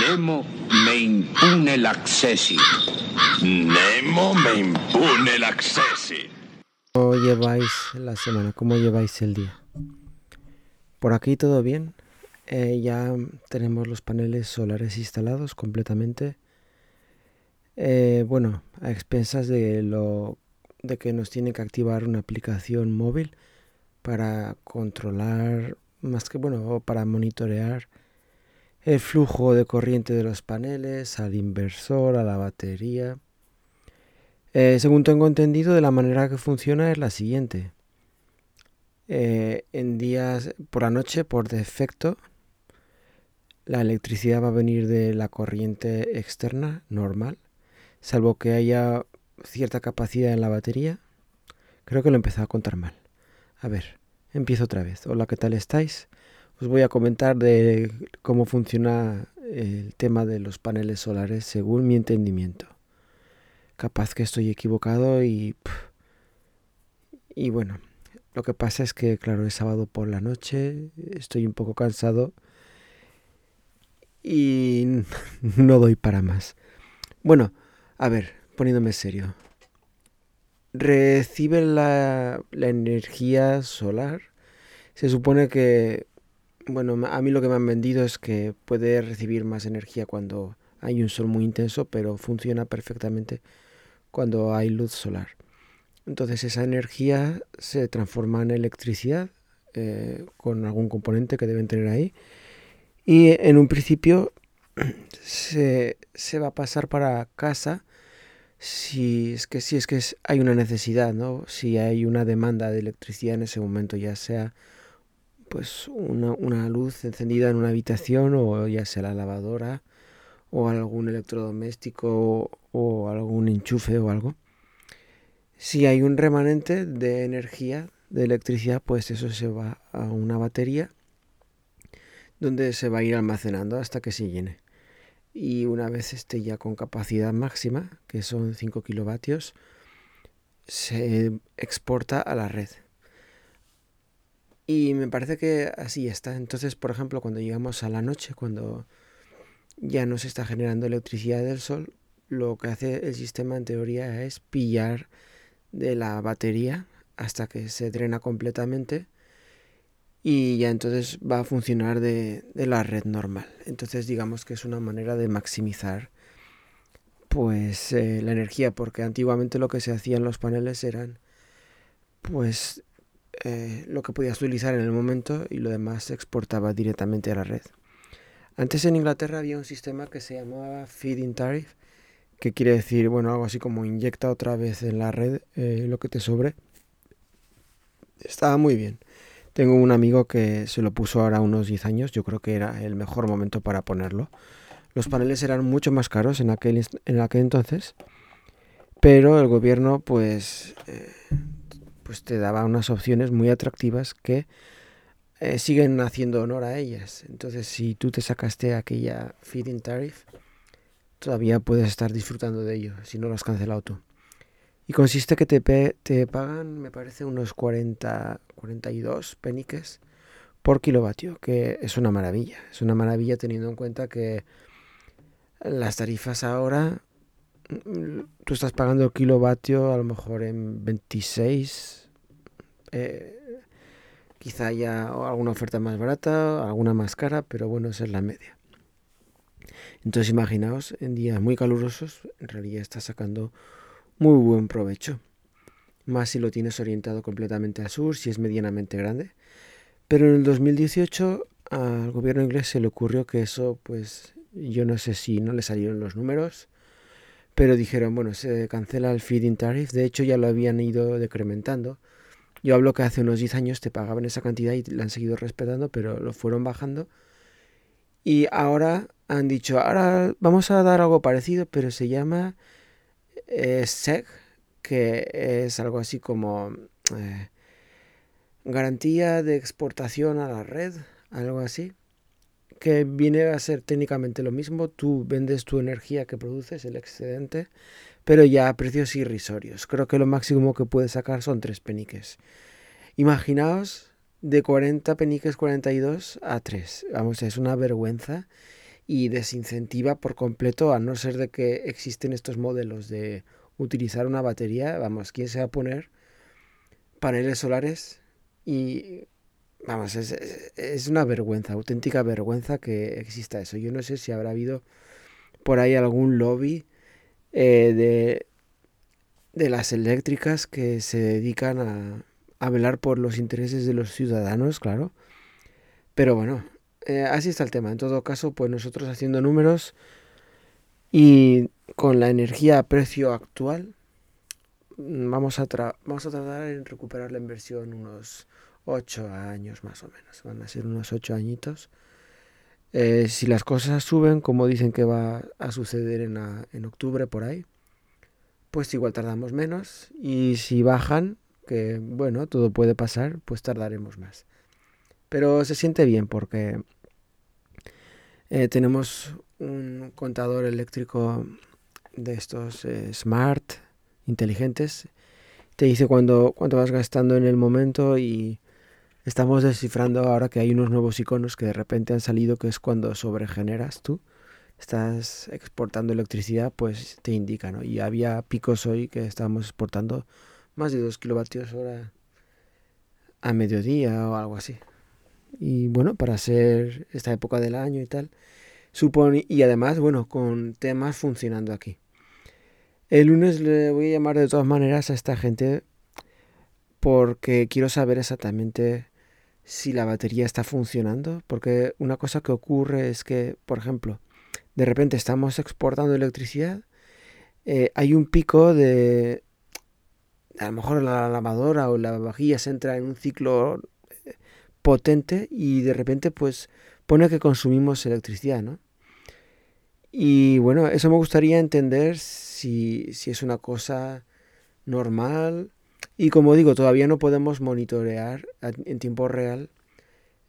Nemo me impune el acceso. Nemo me impune el acceso. ¿Cómo lleváis la semana? ¿Cómo lleváis el día? Por aquí todo bien. Eh, ya tenemos los paneles solares instalados completamente. Eh, bueno, a expensas de lo de que nos tiene que activar una aplicación móvil para controlar, más que bueno, para monitorear el flujo de corriente de los paneles al inversor, a la batería. Eh, según tengo entendido, de la manera que funciona es la siguiente. Eh, en días por la noche, por defecto, la electricidad va a venir de la corriente externa normal, salvo que haya cierta capacidad en la batería. Creo que lo he empezado a contar mal. A ver, empiezo otra vez. Hola, ¿qué tal estáis? Os voy a comentar de cómo funciona el tema de los paneles solares según mi entendimiento. Capaz que estoy equivocado y... Y bueno, lo que pasa es que, claro, es sábado por la noche, estoy un poco cansado y no doy para más. Bueno, a ver, poniéndome serio. Recibe la, la energía solar. Se supone que, bueno, a mí lo que me han vendido es que puede recibir más energía cuando hay un sol muy intenso, pero funciona perfectamente cuando hay luz solar. Entonces esa energía se transforma en electricidad eh, con algún componente que deben tener ahí. Y en un principio se, se, va a pasar para casa si es que si es que hay una necesidad, ¿no? Si hay una demanda de electricidad en ese momento, ya sea pues una, una luz encendida en una habitación o ya sea la lavadora o algún electrodoméstico o, algún enchufe o algo si hay un remanente de energía, de electricidad, pues eso se va a una batería donde se va a ir almacenando hasta que se llene. Y una vez esté ya con capacidad máxima, que son 5 kilovatios, se exporta a la red. Y me parece que así está. Entonces, por ejemplo, cuando llegamos a la noche, cuando ya no se está generando electricidad del sol, lo que hace el sistema en teoría es pillar de la batería hasta que se drena completamente y ya entonces va a funcionar de, de, la red normal. Entonces digamos que es una manera de maximizar pues eh, la energía porque antiguamente lo que se hacía en los paneles eran pues eh, lo que podías utilizar en el momento y lo demás se exportaba directamente a la red. Antes en Inglaterra había un sistema que se llamaba Feeding Tariff que quiere decir, bueno, algo así como inyecta otra vez en la red eh, lo que te sobre. Estaba muy bien. Tengo un amigo que se lo puso ahora unos 10 años, yo creo que era el mejor momento para ponerlo. Los paneles eran mucho más caros en aquel, en aquel entonces, pero el gobierno pues, eh, pues te daba unas opciones muy atractivas que eh, siguen haciendo honor a ellas. Entonces si tú te sacaste aquella feeding tariff, todavía puedes estar disfrutando de ello si no lo has cancelado tú. Y consiste que te, te pagan, me parece, unos 40, 42 peniques por kilovatio, que es una maravilla. Es una maravilla teniendo en cuenta que las tarifas ahora, tú estás pagando el kilovatio a lo mejor en 26, eh, quizá haya alguna oferta más barata, alguna más cara, pero bueno, esa es la media. Entonces imaginaos, en días muy calurosos, en realidad estás sacando muy buen provecho. Más si lo tienes orientado completamente al sur, si es medianamente grande. Pero en el 2018 al gobierno inglés se le ocurrió que eso, pues yo no sé si no le salieron los números, pero dijeron, bueno, se cancela el feeding tariff. De hecho ya lo habían ido decrementando. Yo hablo que hace unos 10 años te pagaban esa cantidad y la han seguido respetando, pero lo fueron bajando. Y ahora han dicho, ahora vamos a dar algo parecido, pero se llama eh, SEG, que es algo así como eh, garantía de exportación a la red, algo así, que viene a ser técnicamente lo mismo, tú vendes tu energía que produces, el excedente, pero ya a precios irrisorios. Creo que lo máximo que puedes sacar son tres peniques. Imaginaos de 40 peniques 42 a 3. Vamos, es una vergüenza y desincentiva por completo, a no ser de que existen estos modelos de utilizar una batería, vamos, ¿quién se va a poner paneles solares? Y vamos, es, es una vergüenza, auténtica vergüenza que exista eso. Yo no sé si habrá habido por ahí algún lobby eh, de, de las eléctricas que se dedican a, a velar por los intereses de los ciudadanos, claro. Pero bueno, eh, así está el tema. En todo caso, pues nosotros haciendo números y con la energía a precio actual, vamos a, vamos a tratar en recuperar la inversión unos 8 años más o menos. Van a ser unos 8 añitos. Eh, si las cosas suben, como dicen que va a suceder en, en octubre por ahí, pues igual tardamos menos. Y si bajan, que bueno, todo puede pasar, pues tardaremos más. Pero se siente bien porque eh, tenemos un contador eléctrico de estos eh, smart, inteligentes. Te dice cuando, cuánto vas gastando en el momento y estamos descifrando ahora que hay unos nuevos iconos que de repente han salido que es cuando sobregeneras tú. Estás exportando electricidad, pues te indica, ¿no? Y había picos hoy que estábamos exportando más de 2 kilovatios hora a mediodía o algo así. Y bueno, para ser esta época del año y tal, supone, y además, bueno, con temas funcionando aquí. El lunes le voy a llamar de todas maneras a esta gente porque quiero saber exactamente si la batería está funcionando, porque una cosa que ocurre es que, por ejemplo, de repente estamos exportando electricidad, eh, hay un pico de, a lo mejor la lavadora o la vajilla se entra en un ciclo eh, potente y de repente pues pone que consumimos electricidad, ¿no? Y bueno, eso me gustaría entender si, si es una cosa normal y como digo, todavía no podemos monitorear en tiempo real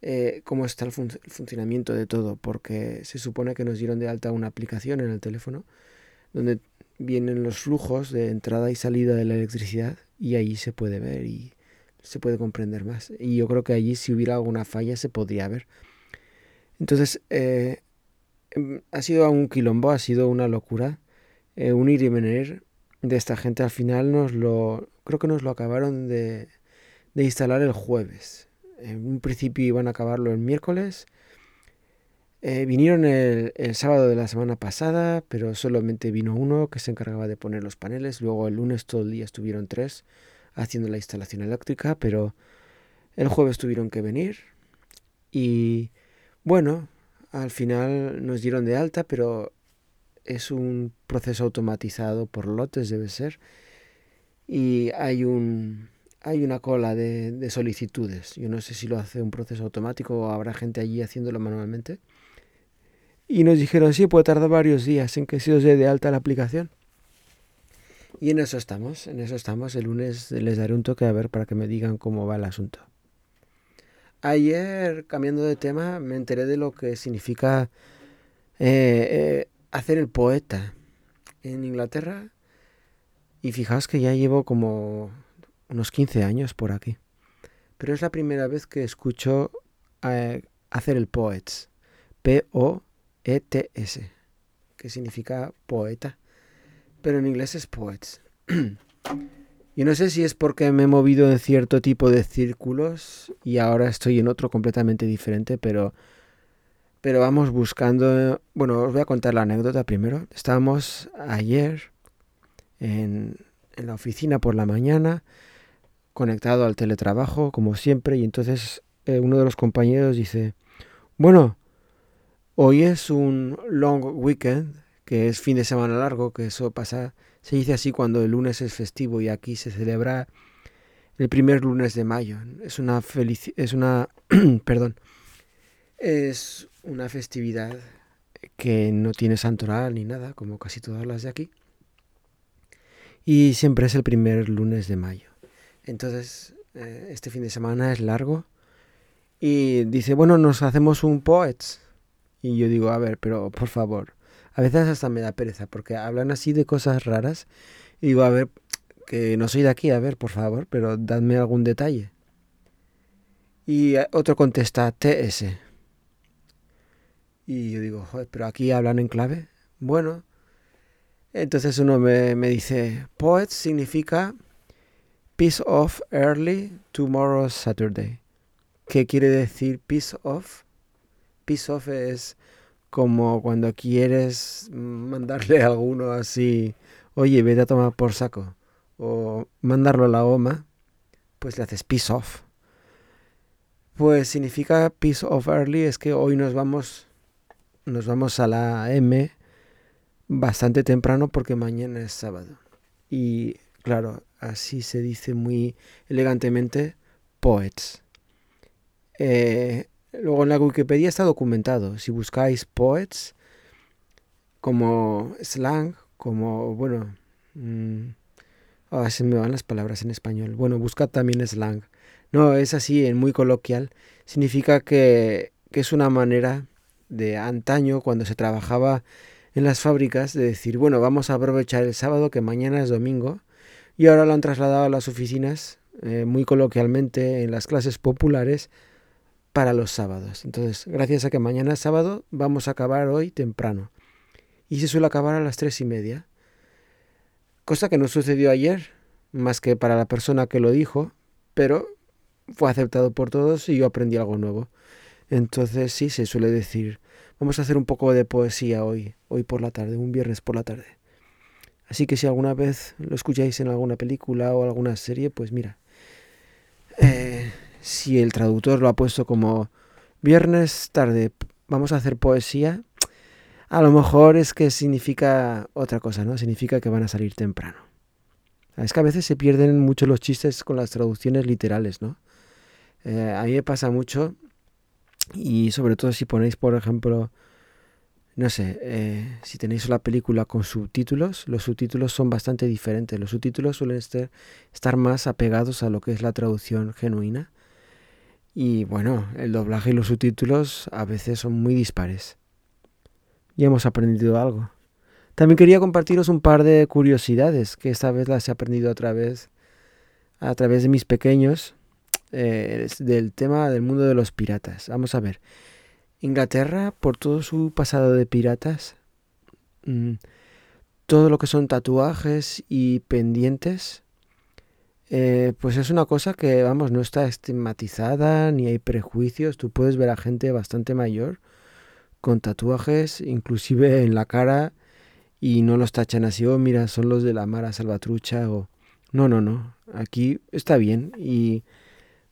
eh, cómo está el, funcionamiento de todo, porque se supone que nos dieron de alta una aplicación en el teléfono donde vienen los flujos de entrada y salida de la electricidad y allí se puede ver y se puede comprender más. Y yo creo que allí si hubiera alguna falla se podría ver. Entonces, eh, em, ha sido un quilombo, ha sido una locura. Eh, unir y venir de esta gente al final nos lo, creo que nos lo acabaron de, de instalar el jueves. En un principio iban a acabarlo el miércoles eh, vinieron el, sábado de la semana pasada, pero solamente vino uno que se encargaba de poner los paneles. Luego el lunes todo el día estuvieron tres haciendo la instalación eléctrica, pero el jueves tuvieron que venir. Y bueno, al final nos dieron de alta, pero es un proceso automatizado por lotes, debe ser. Y hay un, hay una cola de, de, solicitudes. Yo no sé si lo hace un proceso automático o habrá gente allí haciéndolo manualmente. Y nos dijeron, sí, puede tardar varios días en que se os dé de alta la aplicación. Y en eso estamos, en eso estamos. El lunes les daré un toque a ver para que me digan cómo va el asunto. Ayer, cambiando de tema, me enteré de lo que significa eh, eh, hacer el poeta en Inglaterra. Y fijaos que ya llevo como unos 15 años por aquí. Pero es la primera vez que escucho eh, hacer el poets. P-O ETS, que significa poeta, pero en inglés es poets. Yo no sé si es porque me he movido en cierto tipo de círculos y ahora estoy en otro completamente diferente, pero, pero vamos buscando... Bueno, os voy a contar la anécdota primero. Estábamos ayer en, en la oficina por la mañana, conectado al teletrabajo, como siempre, y entonces eh, uno de los compañeros dice, bueno, Hoy es un long weekend, que es fin de semana largo, que eso pasa, se dice así cuando el lunes es festivo y aquí se celebra el primer lunes de mayo. Es una es una perdón, es una festividad que no tiene santoral ni nada, como casi todas las de aquí. Y siempre es el primer lunes de mayo. Entonces, eh, este fin de semana es largo. Y dice, bueno, nos hacemos un poets y yo digo, a ver, pero por favor. A veces hasta me da pereza porque hablan así de cosas raras. Y digo, a ver, que no soy de aquí, a ver, por favor, pero dadme algún detalle. Y otro contesta, TS. Y yo digo, joder, pero aquí hablan en clave. Bueno, entonces uno me, me dice, poet significa peace off early tomorrow Saturday. ¿Qué quiere decir peace off? Peace off es como cuando quieres mandarle a alguno así, oye, vete a tomar por saco, o mandarlo a la OMA, pues le haces peace off. Pues significa peace off early es que hoy nos vamos nos vamos a la M bastante temprano porque mañana es sábado. Y claro, así se dice muy elegantemente poets. Eh, luego en la Wikipedia está documentado. Si buscáis poets como slang, como, bueno, mmm, se me van las palabras en español. Bueno, buscad también slang. No, es así, en muy coloquial. Significa que, que es una manera de antaño, cuando se trabajaba en las fábricas, de decir, bueno, vamos a aprovechar el sábado, que mañana es domingo, y ahora lo han trasladado a las oficinas, eh, muy coloquialmente, en las clases populares, para los sábados. Entonces, gracias a que mañana es sábado, vamos a acabar hoy temprano. Y se suele acabar a las tres y media. Cosa que no sucedió ayer, más que para la persona que lo dijo, pero fue aceptado por todos y yo aprendí algo nuevo. Entonces sí, se suele decir, vamos a hacer un poco de poesía hoy, hoy por la tarde, un viernes por la tarde. Así que si alguna vez lo escucháis en alguna película o alguna serie, pues mira, eh, si el traductor lo ha puesto como viernes tarde, vamos a hacer poesía, a lo mejor es que significa otra cosa, ¿no? Significa que van a salir temprano. Es que a veces se pierden mucho los chistes con las traducciones literales, ¿no? Eh, a mí me pasa mucho y sobre todo si ponéis, por ejemplo, no sé, eh, si tenéis la película con subtítulos, los subtítulos son bastante diferentes. Los subtítulos suelen estar más apegados a lo que es la traducción genuina. Y bueno, el doblaje y los subtítulos a veces son muy dispares. Y hemos aprendido algo. También quería compartiros un par de curiosidades que esta vez las he aprendido otra vez a través de mis pequeños eh, del tema del mundo de los piratas. Vamos a ver. Inglaterra, por todo su pasado de piratas, mm, todo lo que son tatuajes y pendientes, eh, pues es una cosa que, vamos, no está estigmatizada ni hay prejuicios. Tú puedes ver a gente bastante mayor con tatuajes, inclusive en la cara, y no los tachan así, oh, mira, son los de la Mara Salvatrucha, o... No, no, no, aquí está bien y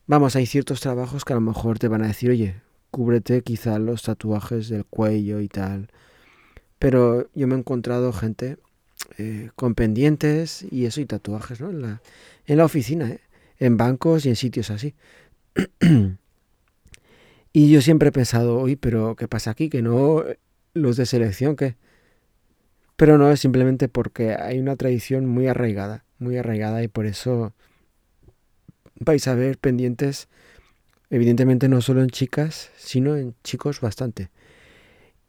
Vamos, hay ciertos trabajos que a lo mejor te van a decir, oye, cúbrete quizá los tatuajes del cuello y tal. Pero yo me he encontrado gente eh, con pendientes y eso y tatuajes, ¿no? En la, en la oficina, ¿eh? en bancos y en sitios así. y yo siempre he pensado, oye, pero ¿qué pasa aquí? Que no los de selección, ¿qué? Pero no, es simplemente porque hay una tradición muy arraigada, muy arraigada y por eso vais a ver pendientes, evidentemente no solo en chicas, sino en chicos bastante.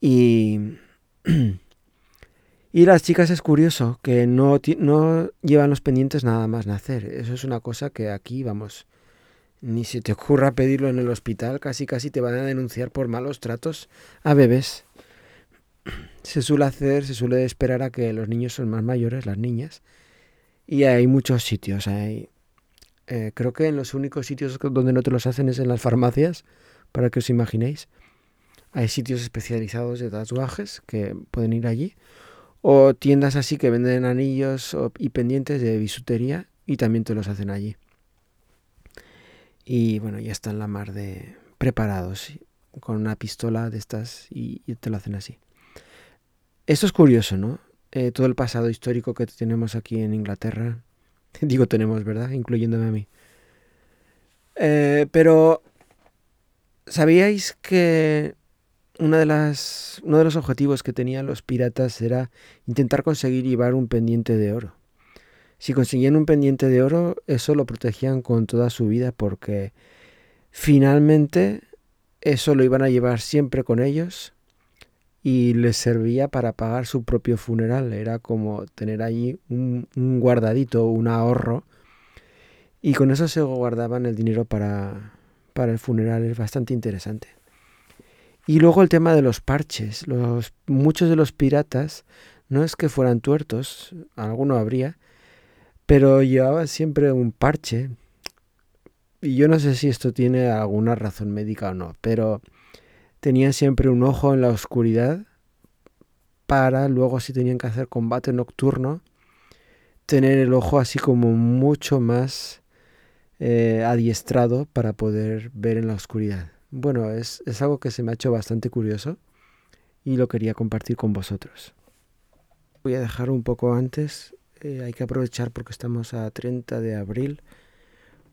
Y, y las chicas es curioso que no, no llevan los pendientes nada más nacer. Eso es una cosa que aquí, vamos, ni se te ocurra pedirlo en el hospital, casi casi te van a denunciar por malos tratos a bebés. Se suele hacer, se suele esperar a que los niños son más mayores, las niñas. Y hay muchos sitios, hay eh, creo que en los únicos sitios donde no te los hacen es en las farmacias, para que os imaginéis. Hay sitios especializados de tatuajes que pueden ir allí. O tiendas así que venden anillos y pendientes de bisutería y también te los hacen allí. Y bueno, ya están la mar de preparados con una pistola de estas y, te lo hacen así. Esto es curioso, ¿no? Eh, todo el pasado histórico que tenemos aquí en Inglaterra, Digo tenemos, ¿verdad? Incluyéndome a mí. Eh, pero, ¿sabíais que una de las, uno de los objetivos que tenían los piratas era intentar conseguir llevar un pendiente de oro? Si conseguían un pendiente de oro, eso lo protegían con toda su vida porque finalmente eso lo iban a llevar siempre con ellos y les servía para pagar su propio funeral. Era como tener allí un, guardadito, un ahorro. Y con eso se guardaban el dinero para, para el funeral. Es bastante interesante. Y luego el tema de los parches. Los, muchos de los piratas no es que fueran tuertos, alguno habría, pero llevaban siempre un parche. Y yo no sé si esto tiene alguna razón médica o no, pero tenían siempre un ojo en la oscuridad para luego si tenían que hacer combate nocturno, tener el ojo así como mucho más eh, adiestrado para poder ver en la oscuridad. Bueno, es, algo que se me ha hecho bastante curioso y lo quería compartir con vosotros. Voy a dejar un poco antes, eh, hay que aprovechar porque estamos a 30 de abril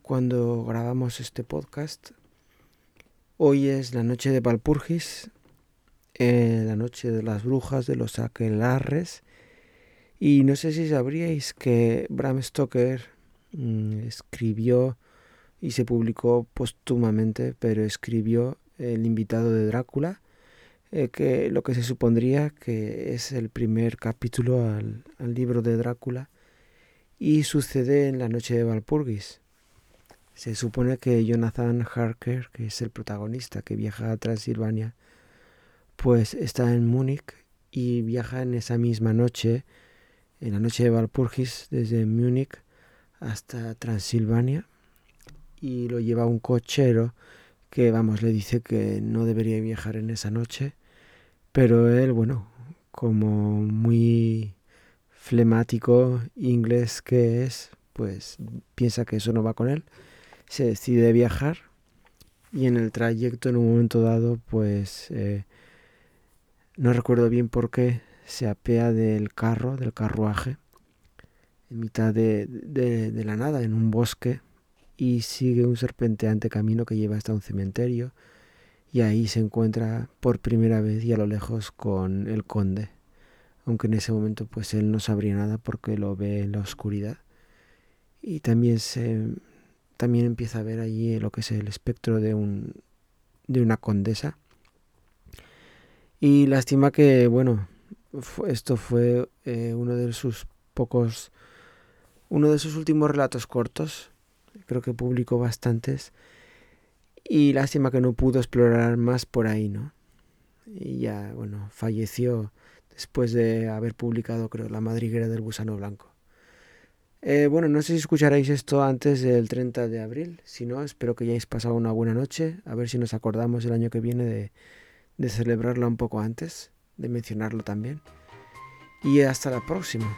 cuando grabamos este podcast. Hoy es la noche de Valpurgis, eh, la noche de las brujas, de los aquelarres. Y no sé si sabríais que Bram Stoker mm, escribió y se publicó póstumamente, pero escribió El invitado de Drácula, eh, que lo que se supondría que es el primer capítulo al, libro de Drácula y sucede en la noche de Valpurgis. Se supone que Jonathan Harker, que es el protagonista que viaja a Transilvania, pues está en Múnich y viaja en esa misma noche, en la noche de Valpurgis, desde Múnich hasta Transilvania y lo lleva un cochero que, vamos, le dice que no debería viajar en esa noche, pero él, bueno, como muy flemático inglés que es, pues piensa que eso no va con él, se decide viajar y en el trayecto en un momento dado, pues eh, no recuerdo bien por qué, se apea del carro, del carruaje, en mitad de, de la nada, en un bosque, y sigue un serpenteante camino que lleva hasta un cementerio y ahí se encuentra por primera vez y a lo lejos con el conde, aunque en ese momento pues él no sabría nada porque lo ve en la oscuridad y también se también empieza a ver allí lo que es el espectro de un de una condesa y lástima que bueno esto fue eh, uno de sus pocos uno de sus últimos relatos cortos creo que publicó bastantes. Y lástima que no pudo explorar más por ahí, ¿no? Y ya, bueno, falleció después de haber publicado, creo, La madriguera del gusano blanco. Eh, bueno, no sé si escucharéis esto antes del 30 de abril. Si no, espero que hayáis pasado una buena noche. A ver si nos acordamos el año que viene de, de celebrarlo un poco antes, de mencionarlo también. Y hasta la próxima.